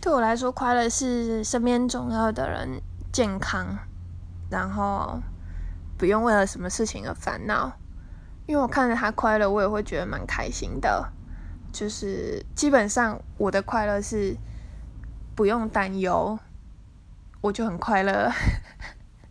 对我来说快乐是身边重要的人健康然后不用为了什么事情而烦恼。因为我看着他快乐我也会觉得蛮开心的。就是基本上我的快乐是不用担忧我就很快乐